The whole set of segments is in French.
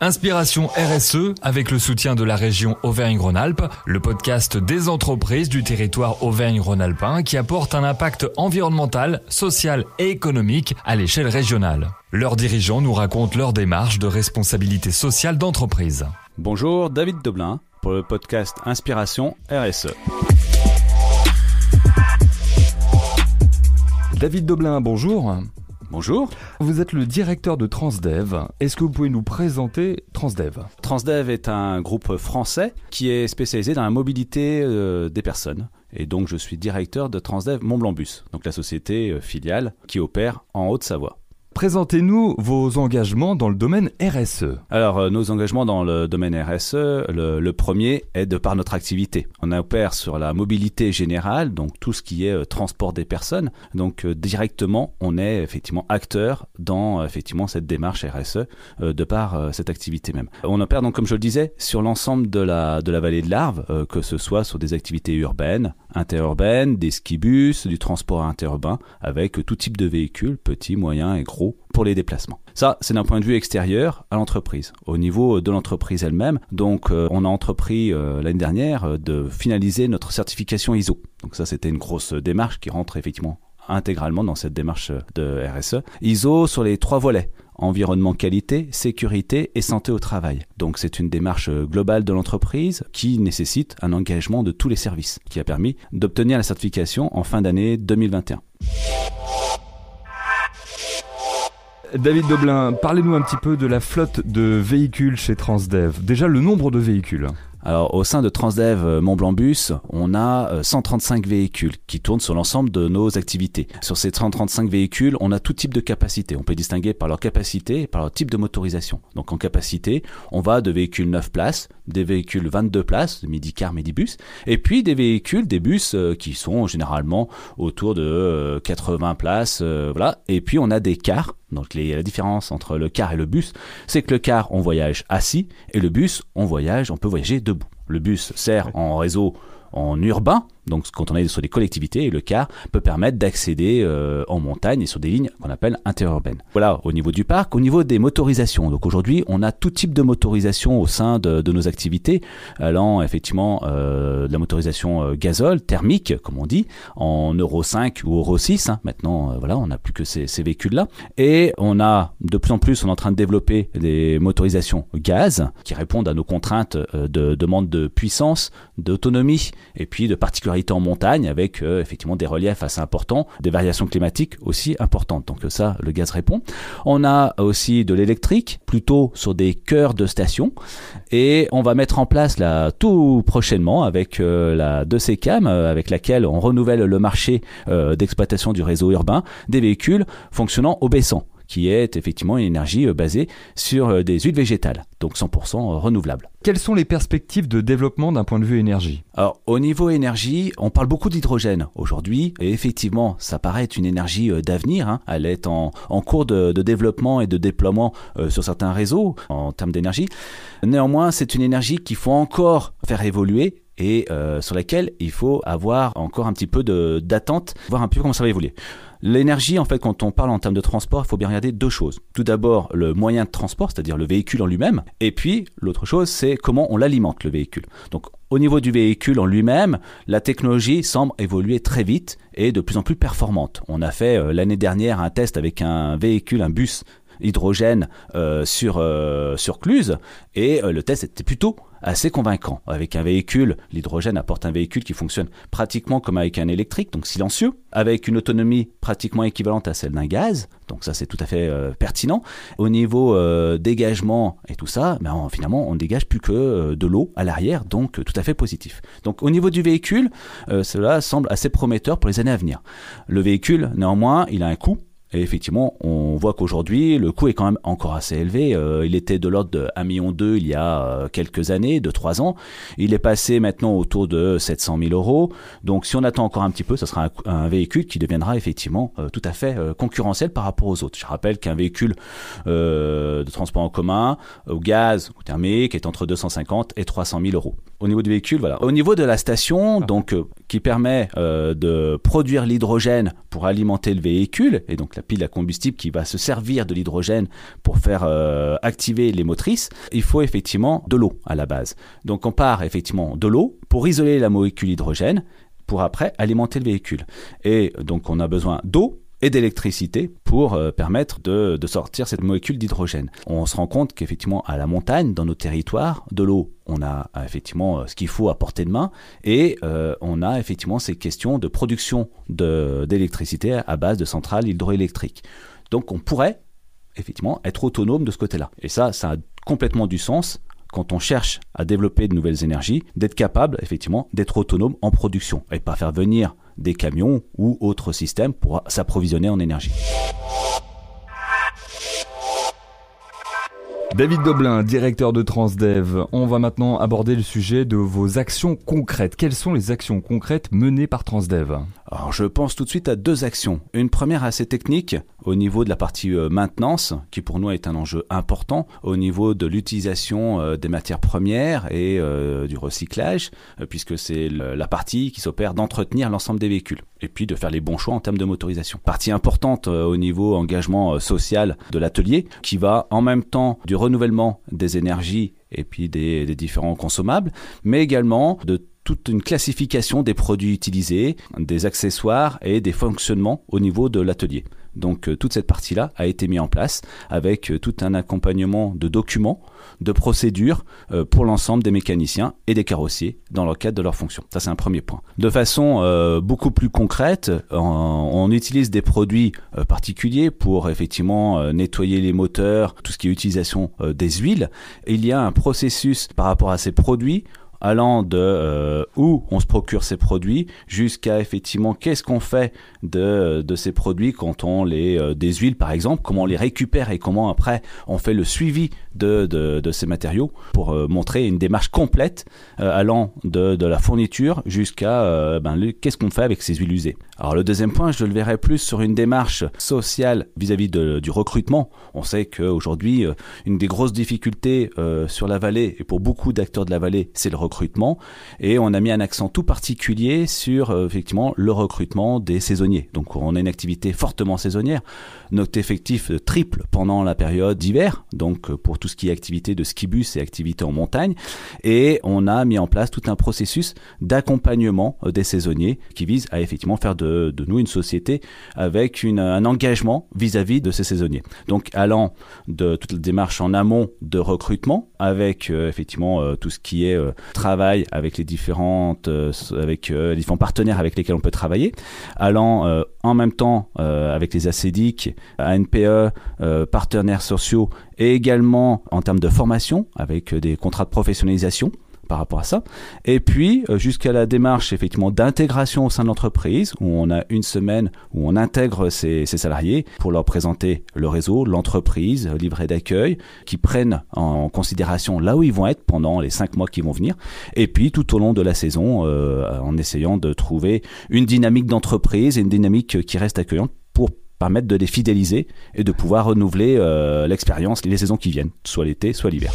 Inspiration RSE avec le soutien de la région Auvergne-Rhône-Alpes, le podcast des entreprises du territoire Auvergne-Rhône-Alpin qui apporte un impact environnemental, social et économique à l'échelle régionale. Leurs dirigeants nous racontent leur démarche de responsabilité sociale d'entreprise. Bonjour, David Deblin pour le podcast Inspiration RSE. David Doblin, bonjour. Bonjour. Vous êtes le directeur de Transdev. Est-ce que vous pouvez nous présenter Transdev? Transdev est un groupe français qui est spécialisé dans la mobilité euh, des personnes. Et donc je suis directeur de Transdev Mont Bus, donc la société euh, filiale qui opère en Haute-Savoie. Présentez-nous vos engagements dans le domaine RSE. Alors, euh, nos engagements dans le domaine RSE, le, premier est de par notre activité. On opère sur la mobilité générale, donc tout ce qui est euh, transport des personnes. Donc, euh, directement, on est effectivement acteur dans effectivement cette démarche RSE de par cette activité même. On opère donc, comme je le disais, sur l'ensemble de la, de la vallée de l'Arve, que ce soit sur des activités urbaines, interurbaines, des skibus, du transport interurbain, avec tout type de véhicules, petits, moyens et gros, pour les déplacements. Ça, c'est d'un point de vue extérieur à l'entreprise. Au niveau de l'entreprise elle-même, donc euh, on a entrepris euh, l'année dernière euh, de finaliser notre certification ISO. Donc ça, c'était une grosse démarche qui rentre effectivement intégralement dans cette démarche de RSE. ISO sur les trois volets environnement qualité, sécurité et santé au travail. Donc c'est une démarche globale de l'entreprise qui nécessite un engagement de tous les services, qui a permis d'obtenir la certification en fin d'année 2021. David Doblin, parlez-nous un petit peu de la flotte de véhicules chez Transdev. Déjà le nombre de véhicules. Alors, au sein de Transdev euh, Mont Blanc Bus, on a 135 euh, véhicules qui tournent sur l'ensemble de nos activités. Sur ces 135 véhicules, on a tout type de capacité. On peut distinguer par leur capacité et par leur type de motorisation. Donc, en capacité, on va de véhicules 9 places, des véhicules 22 places, midi-car, midi-bus, et puis des véhicules, des bus euh, qui sont généralement autour de 80 places, voilà. Et puis, on a des cars donc la différence entre le car et le bus, c'est que le car, on voyage assis, et le bus, on voyage, on peut voyager debout. Le bus sert en réseau en urbain, donc quand on est sur des collectivités, le car peut permettre d'accéder euh, en montagne et sur des lignes qu'on appelle interurbaines. Voilà au niveau du parc. Au niveau des motorisations, donc aujourd'hui on a tout type de motorisation au sein de, nos activités, allant effectivement euh, de la motorisation euh, gazole, thermique comme on dit, en Euro 5 ou Euro 6. Hein. Maintenant voilà, on n'a plus que ces, ces véhicules-là. Et on a de plus en plus, on est en train de développer des motorisations gaz qui répondent à nos contraintes de demande de puissance, d'autonomie et puis de particularité en montagne avec euh, effectivement des reliefs assez importants, des variations climatiques aussi importantes. Donc ça, le gaz répond. On a aussi de l'électrique, plutôt sur des cœurs de stations. Et on va mettre en place là tout prochainement avec euh, la 2CCAM, euh, avec laquelle on renouvelle le marché d'exploitation du réseau urbain, des véhicules fonctionnant au baissant qui est effectivement une énergie basée sur des huiles végétales, donc 100% renouvelables. Quelles sont les perspectives de développement d'un point de vue énergie? Alors, au niveau énergie, on parle beaucoup d'hydrogène aujourd'hui, et effectivement, ça paraît être une énergie euh, d'avenir. Hein. Elle est en, cours de, développement et de déploiement euh, sur certains réseaux en termes d'énergie. Néanmoins, c'est une énergie qu'il faut encore faire évoluer et euh, sur laquelle il faut avoir encore un petit peu d'attente, voir un peu comment ça va évoluer. L'énergie, en fait, quand on parle en termes de transport, il faut bien regarder deux choses. Tout d'abord, le moyen de transport, c'est-à-dire le véhicule en lui-même. Et puis, l'autre chose, c'est comment on l'alimente, le véhicule. Donc, au niveau du véhicule en lui-même, la technologie semble évoluer très vite et de plus en plus performante. On a fait euh, l'année dernière un test avec un véhicule, un bus hydrogène euh, sur, euh, sur Cluse et le test était plutôt assez convaincant. Avec un véhicule, l'hydrogène apporte un véhicule qui fonctionne pratiquement comme avec un électrique, donc silencieux, avec une autonomie pratiquement équivalente à celle d'un gaz, donc ça c'est tout à fait euh, pertinent. Au niveau euh, dégagement et tout ça, ben, finalement on ne dégage plus que euh, de l'eau à l'arrière, donc tout à fait positif. Donc au niveau du véhicule, cela semble assez prometteur pour les années à venir. Le véhicule, néanmoins, il a un coût et effectivement, on voit qu'aujourd'hui, le coût est quand même encore assez élevé. Euh, il était de l'ordre de 1,2 million il y a euh, quelques années, de 3 ans. Il est passé maintenant autour de 700 000 euros. Donc si on attend encore un petit peu, ce sera un, véhicule qui deviendra effectivement euh, tout à fait concurrentiel par rapport aux autres. Je rappelle qu'un véhicule de transport en commun, au gaz ou thermique, est entre 250 et 300 000 euros. Au niveau du véhicule, voilà. Au niveau de la station, donc qui permet de produire l'hydrogène pour alimenter le véhicule, et donc la pile à combustible qui va se servir de l'hydrogène pour faire euh, activer les motrices, il faut effectivement de l'eau à la base. Donc on part effectivement de l'eau pour isoler la molécule hydrogène pour après alimenter le véhicule. Et donc on a besoin d'eau et d'électricité pour euh, permettre de, de, sortir cette molécule d'hydrogène. On se rend compte qu'effectivement à la montagne, dans nos territoires, de l'eau, on a euh, effectivement euh, ce qu'il faut à portée de main et on a effectivement ces questions de production d'électricité à base de centrales hydroélectriques. Donc on pourrait effectivement être autonome de ce côté-là. Et ça, ça a complètement du sens quand on cherche à développer de nouvelles énergies, d'être capable effectivement d'être autonome en production et pas faire venir des camions ou autres systèmes pour s'approvisionner en énergie. David Doblin, directeur de Transdev, on va maintenant aborder le sujet de vos actions concrètes. Quelles sont les actions concrètes menées par Transdev? Je pense tout de suite à deux actions. Une première assez technique au niveau de la partie euh, maintenance, qui pour nous est un enjeu important, au niveau de l'utilisation euh, des matières premières et euh, du recyclage, puisque c'est la partie qui s'opère d'entretenir l'ensemble des véhicules et puis de faire les bons choix en termes de motorisation. Partie importante au niveau engagement social de l'atelier, qui va en même temps du renouvellement des énergies et puis des, différents consommables, mais également de toute une classification des produits utilisés, des accessoires et des fonctionnements au niveau de l'atelier. Donc euh, toute cette partie-là a été mise en place avec euh, tout un accompagnement de documents, de procédures euh, pour l'ensemble des mécaniciens et des carrossiers dans le cadre de leurs fonctions. Ça c'est un premier point. De façon beaucoup plus concrète, on, utilise des produits particuliers pour effectivement nettoyer les moteurs, tout ce qui est utilisation des huiles. il y a un processus par rapport à ces produits allant de euh, où on se procure ces produits jusqu'à effectivement qu'est-ce qu'on fait de, de ces produits quand on les euh, des huiles par exemple, comment on les récupère et comment après on fait le suivi de, de, de ces matériaux pour euh, montrer une démarche complète allant de, la fourniture jusqu'à ben, qu'est-ce qu'on fait avec ces huiles usées. Alors le deuxième point, je le verrai plus sur une démarche sociale vis-à-vis -vis du recrutement. On sait qu'aujourd'hui, une des grosses difficultés sur la vallée et pour beaucoup d'acteurs de la vallée, c'est le recrutement recrutement et on a mis un accent tout particulier sur euh, effectivement le recrutement des saisonniers. Donc on a une activité fortement saisonnière. Notre effectif triple pendant la période d'hiver, donc euh, pour tout ce qui est activité de skibus et activité en montagne. Et on a mis en place tout un processus d'accompagnement euh, des saisonniers qui vise à effectivement faire de, nous une société avec un engagement vis-à-vis de ces saisonniers. Donc allant de toute la démarche en amont de recrutement avec effectivement tout ce qui est travail avec les différentes, euh, avec euh, différents partenaires avec lesquels on peut travailler, allant euh, en même temps avec les ACDIC, ANPE, partenaires sociaux et également en termes de formation avec des contrats de professionnalisation par rapport à ça. Et puis euh, jusqu'à la démarche effectivement d'intégration au sein de l'entreprise, où on a une semaine où on intègre ces, salariés pour leur présenter le réseau, l'entreprise, le livret d'accueil, qui prennent en considération là où ils vont être pendant les cinq mois qui vont venir. Et puis tout au long de la saison, euh, en essayant de trouver une dynamique d'entreprise et une dynamique qui reste accueillante pour permettre de les fidéliser et de pouvoir renouveler euh, l'expérience les saisons qui viennent, soit l'été, soit l'hiver.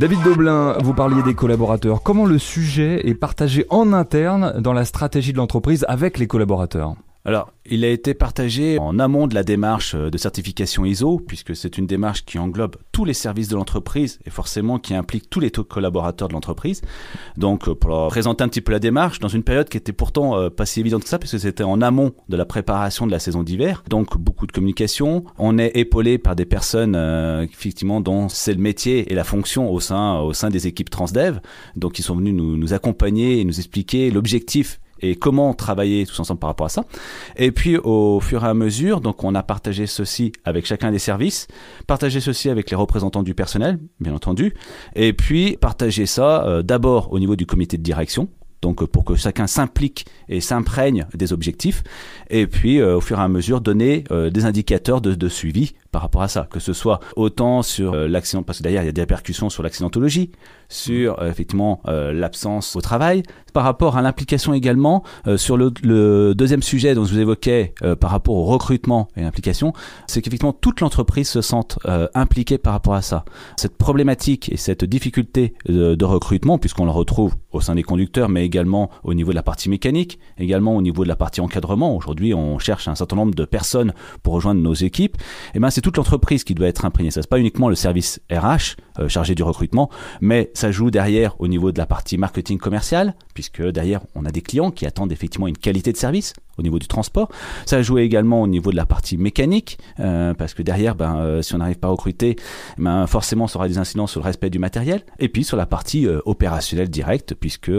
David Doblin, vous parliez des collaborateurs. Comment le sujet est partagé en interne dans la stratégie de l'entreprise avec les collaborateurs? Alors, il a été partagé en amont de la démarche de certification ISO, puisque c'est une démarche qui englobe tous les services de l'entreprise et forcément qui implique tous les collaborateurs de l'entreprise. Donc, pour présenter un petit peu la démarche, dans une période qui était pourtant euh, pas si évidente que ça, puisque c'était en amont de la préparation de la saison d'hiver, donc beaucoup de communication. On est épaulé par des personnes, euh, effectivement, dont c'est le métier et la fonction au sein, au sein des équipes Transdev, donc ils sont venus nous, nous accompagner et nous expliquer l'objectif et comment travailler tous ensemble par rapport à ça. Et puis au fur et à mesure, donc on a partagé ceci avec chacun des services, partagé ceci avec les représentants du personnel, bien entendu, et puis partager ça euh, d'abord au niveau du comité de direction, donc pour que chacun s'implique et s'imprègne des objectifs, et puis euh, au fur et à mesure donner euh, des indicateurs de, suivi par rapport à ça, que ce soit autant sur l'accident, parce que d'ailleurs il y a des répercussions sur l'accidentologie, sur effectivement l'absence au travail, par rapport à l'implication également sur le, deuxième sujet dont je vous évoquais par rapport au recrutement et l'implication, c'est qu'effectivement toute l'entreprise se sente impliquée par rapport à ça. Cette problématique et cette difficulté de, recrutement, puisqu'on le retrouve au sein des conducteurs, mais également au niveau de la partie mécanique, également au niveau de la partie encadrement. Aujourd'hui, on cherche un certain nombre de personnes pour rejoindre nos équipes. Et eh ben, c'est toute l'entreprise qui doit être imprégnée. Ça, c'est pas uniquement le service RH euh, chargé du recrutement, mais ça joue derrière au niveau de la partie marketing commercial, puisque derrière, on a des clients qui attendent effectivement une qualité de service au niveau du transport. Ça joue également au niveau de la partie mécanique, euh, parce que derrière, ben, euh, si on n'arrive pas à recruter, ben, forcément, ça aura des incidences sur le respect du matériel. Et puis sur la partie opérationnelle directe, puisque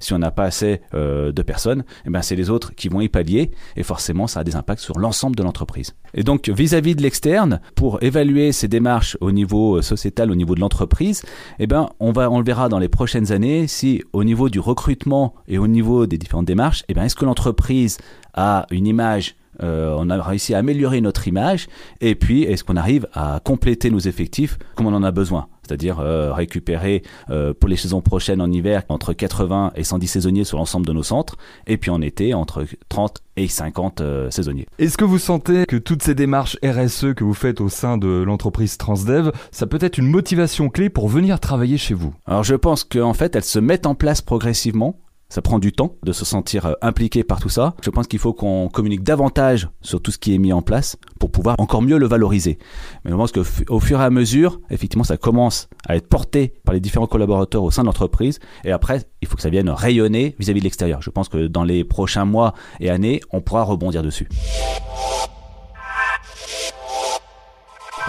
si on n'a pas assez de personnes, eh ben, c'est les autres qui vont y pallier, et forcément, ça a des impacts sur l'ensemble de l'entreprise. Et donc, vis-à-vis de l'externe, pour évaluer ces démarches au niveau euh, sociétal, au niveau de l'entreprise, eh ben, on on le verra dans les prochaines années si au niveau du recrutement et au niveau des différentes démarches, eh ben, est-ce que l'entreprise a une image euh, on a réussi à améliorer notre image et puis est-ce qu'on arrive à compléter nos effectifs comme on en a besoin? C'est-à-dire euh, récupérer euh, pour les saisons prochaines en hiver entre 80 et 110 saisonniers sur l'ensemble de nos centres, et puis en été entre 30 et 50 saisonniers. Est-ce que vous sentez que toutes ces démarches RSE que vous faites au sein de l'entreprise Transdev, ça peut être une motivation clé pour venir travailler chez vous? Alors je pense qu'en fait, elles se mettent en place progressivement ça prend du temps de se sentir euh, impliqué par tout ça. Je pense qu'il faut qu'on communique davantage sur tout ce qui est mis en place pour pouvoir encore mieux le valoriser. Mais je pense qu'au fur et à mesure, effectivement, ça commence à être porté par les différents collaborateurs au sein de l'entreprise. Et après, il faut que ça vienne rayonner vis-à-vis -vis de l'extérieur. Je pense que dans les prochains mois et années, on pourra rebondir dessus.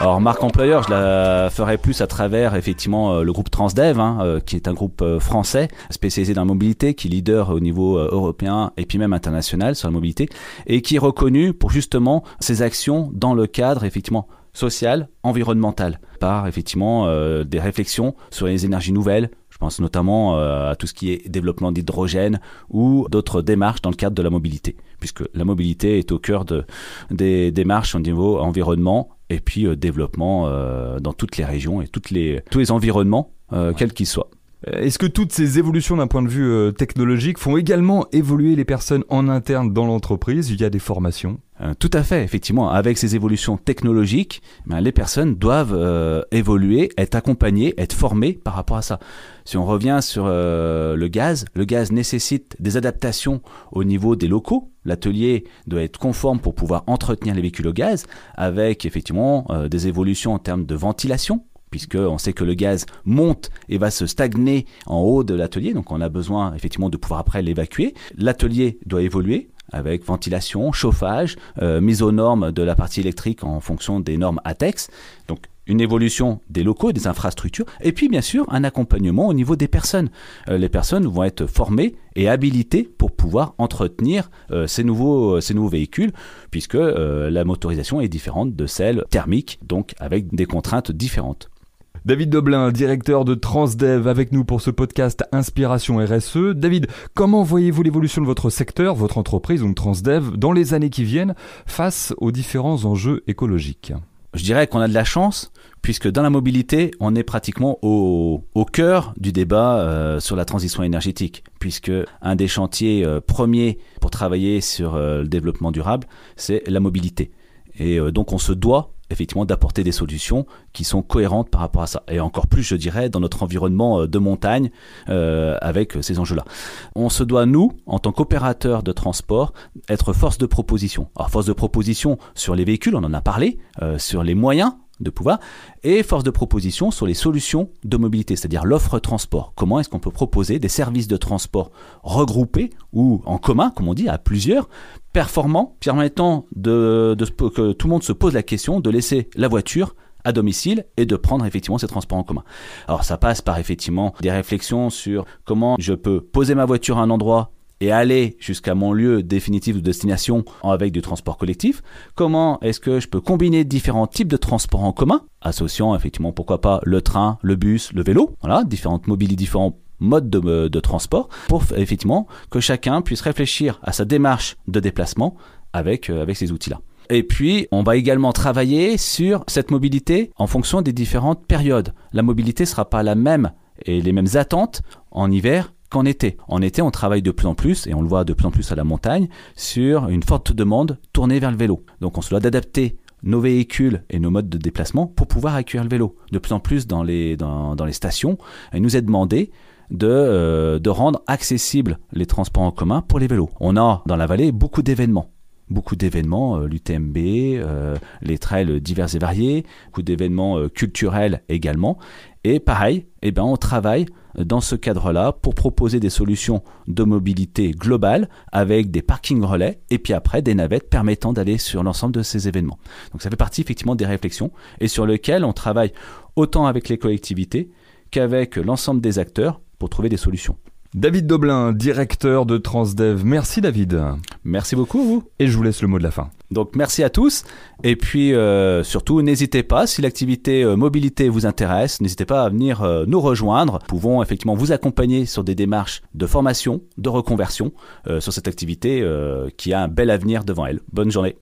Alors marque employeur, je la ferai plus à travers effectivement euh, le groupe Transdev, hein, euh, qui est un groupe euh, français spécialisé dans la mobilité, qui est leader au niveau européen et puis même international sur la mobilité, et qui est reconnu pour justement ses actions dans le cadre effectivement social, environnemental, par effectivement des réflexions sur les énergies nouvelles, je pense notamment à tout ce qui est développement d'hydrogène ou d'autres démarches dans le cadre de la mobilité, puisque la mobilité est au cœur de, des démarches au niveau environnement et puis euh, développement euh, dans toutes les régions et toutes les, tous les environnements, euh, quels qu'ils soient. Est-ce que toutes ces évolutions d'un point de vue technologique font également évoluer les personnes en interne dans l'entreprise Il y a des formations? Tout à fait, effectivement. Avec ces évolutions technologiques, ben, les personnes doivent évoluer, être accompagnées, être formées par rapport à ça. Si on revient sur le gaz, le gaz nécessite des adaptations au niveau des locaux L'atelier doit être conforme pour pouvoir entretenir les véhicules au gaz, avec effectivement euh, des évolutions en termes de ventilation, puisqu'on sait que le gaz monte et va se stagner en haut de l'atelier, donc on a besoin effectivement de pouvoir après l'évacuer. L'atelier doit évoluer avec ventilation, chauffage, euh, mise aux normes de la partie électrique en fonction des normes ATEX. Donc une évolution des locaux des infrastructures, et puis bien sûr un accompagnement au niveau des personnes. Euh, les personnes vont être formées et habilitées pour pouvoir entretenir euh, ces, nouveaux, ces nouveaux véhicules, puisque la motorisation est différente de celle thermique, donc avec des contraintes différentes. David Doblin, directeur de Transdev, avec nous pour ce podcast Inspiration RSE. David, comment voyez-vous l'évolution de votre secteur, votre entreprise, donc Transdev, dans les années qui viennent face aux différents enjeux écologiques? Je dirais qu'on a de la chance, puisque dans la mobilité, on est pratiquement au, cœur du débat euh, sur la transition énergétique, puisque un des chantiers euh, premiers pour travailler sur euh, le développement durable, c'est la mobilité. Et donc on se doit effectivement d'apporter des solutions qui sont cohérentes par rapport à ça. Et encore plus, je dirais, dans notre environnement euh, de montagne euh, avec ces enjeux-là. On se doit, nous, en tant qu'opérateur de transport, être force de proposition. Alors force de proposition sur les véhicules, on en a parlé, euh, sur les moyens de pouvoir, et force de proposition sur les solutions de mobilité, c'est-à-dire l'offre transport. Comment est-ce qu'on peut proposer des services de transport regroupés ou en commun, comme on dit, à plusieurs, performants, permettant de, de, que tout le monde se pose la question de laisser la voiture à domicile et de prendre effectivement ces transports en commun. Alors ça passe par effectivement des réflexions sur comment je peux poser ma voiture à un endroit et aller jusqu'à mon lieu définitif de destination avec du transport collectif Comment est-ce que je peux combiner différents types de transports en commun, associant effectivement pourquoi pas le train, le bus, le vélo, voilà, différentes mobilités, différents modes de, de transport, pour effectivement que chacun puisse réfléchir à sa démarche de déplacement avec, euh, avec ces outils-là. Et puis, on va également travailler sur cette mobilité en fonction des différentes périodes. La mobilité sera pas la même et les mêmes attentes en hiver qu'en été. En été, on travaille de plus en plus, et on le voit de plus en plus à la montagne, sur une forte demande tournée vers le vélo. Donc on se doit d'adapter nos véhicules et nos modes de déplacement pour pouvoir accueillir le vélo. De plus en plus dans les, dans, dans les stations, il nous est demandé de, euh, de rendre accessibles les transports en commun pour les vélos. On a dans la vallée beaucoup d'événements beaucoup d'événements, euh, l'UTMB, euh, les trails divers et variés, beaucoup d'événements culturels également. Et pareil, eh ben, on travaille dans ce cadre-là pour proposer des solutions de mobilité globale avec des parkings relais et puis après des navettes permettant d'aller sur l'ensemble de ces événements. Donc ça fait partie effectivement des réflexions et sur lesquelles on travaille autant avec les collectivités qu'avec l'ensemble des acteurs pour trouver des solutions. David Doblin, directeur de Transdev. Merci David. Merci beaucoup vous. Et je vous laisse le mot de la fin. Donc merci à tous. Et puis euh, surtout, n'hésitez pas, si l'activité euh, mobilité vous intéresse, n'hésitez pas à venir euh, nous rejoindre. Nous pouvons effectivement vous accompagner sur des démarches de formation, de reconversion sur cette activité qui a un bel avenir devant elle. Bonne journée.